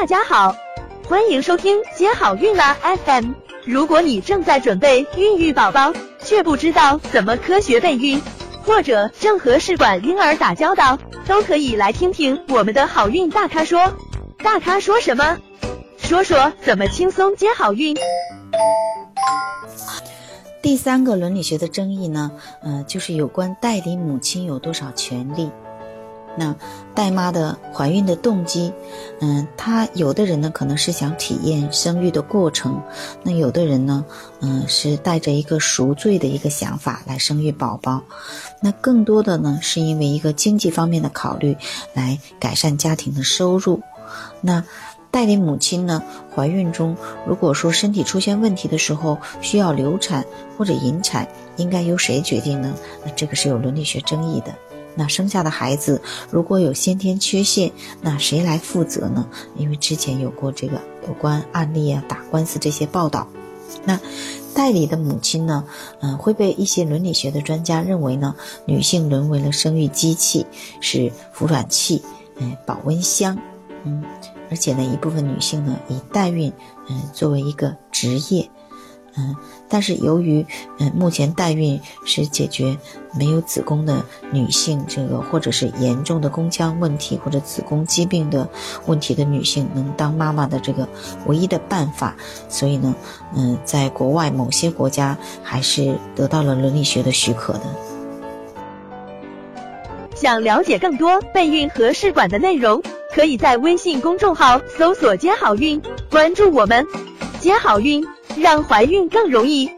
大家好，欢迎收听接好运啦 FM。如果你正在准备孕育宝宝，却不知道怎么科学备孕，或者正和试管婴儿打交道，都可以来听听我们的好运大咖说。大咖说什么？说说怎么轻松接好运。第三个伦理学的争议呢，呃，就是有关代理母亲有多少权利。那代妈的怀孕的动机，嗯，她有的人呢可能是想体验生育的过程，那有的人呢，嗯，是带着一个赎罪的一个想法来生育宝宝，那更多的呢是因为一个经济方面的考虑，来改善家庭的收入。那代理母亲呢，怀孕中如果说身体出现问题的时候需要流产或者引产，应该由谁决定呢？那这个是有伦理学争议的。那生下的孩子如果有先天缺陷，那谁来负责呢？因为之前有过这个有关案例啊，打官司这些报道。那代理的母亲呢，嗯，会被一些伦理学的专家认为呢，女性沦为了生育机器，是服卵器，嗯，保温箱，嗯，而且呢，一部分女性呢，以代孕，嗯，作为一个职业。嗯，但是由于嗯目前代孕是解决没有子宫的女性这个或者是严重的宫腔问题或者子宫疾病的问题的女性能当妈妈的这个唯一的办法，所以呢，嗯，在国外某些国家还是得到了伦理学的许可的。想了解更多备孕和试管的内容，可以在微信公众号搜索“接好运”，关注我们，接好运。让怀孕更容易。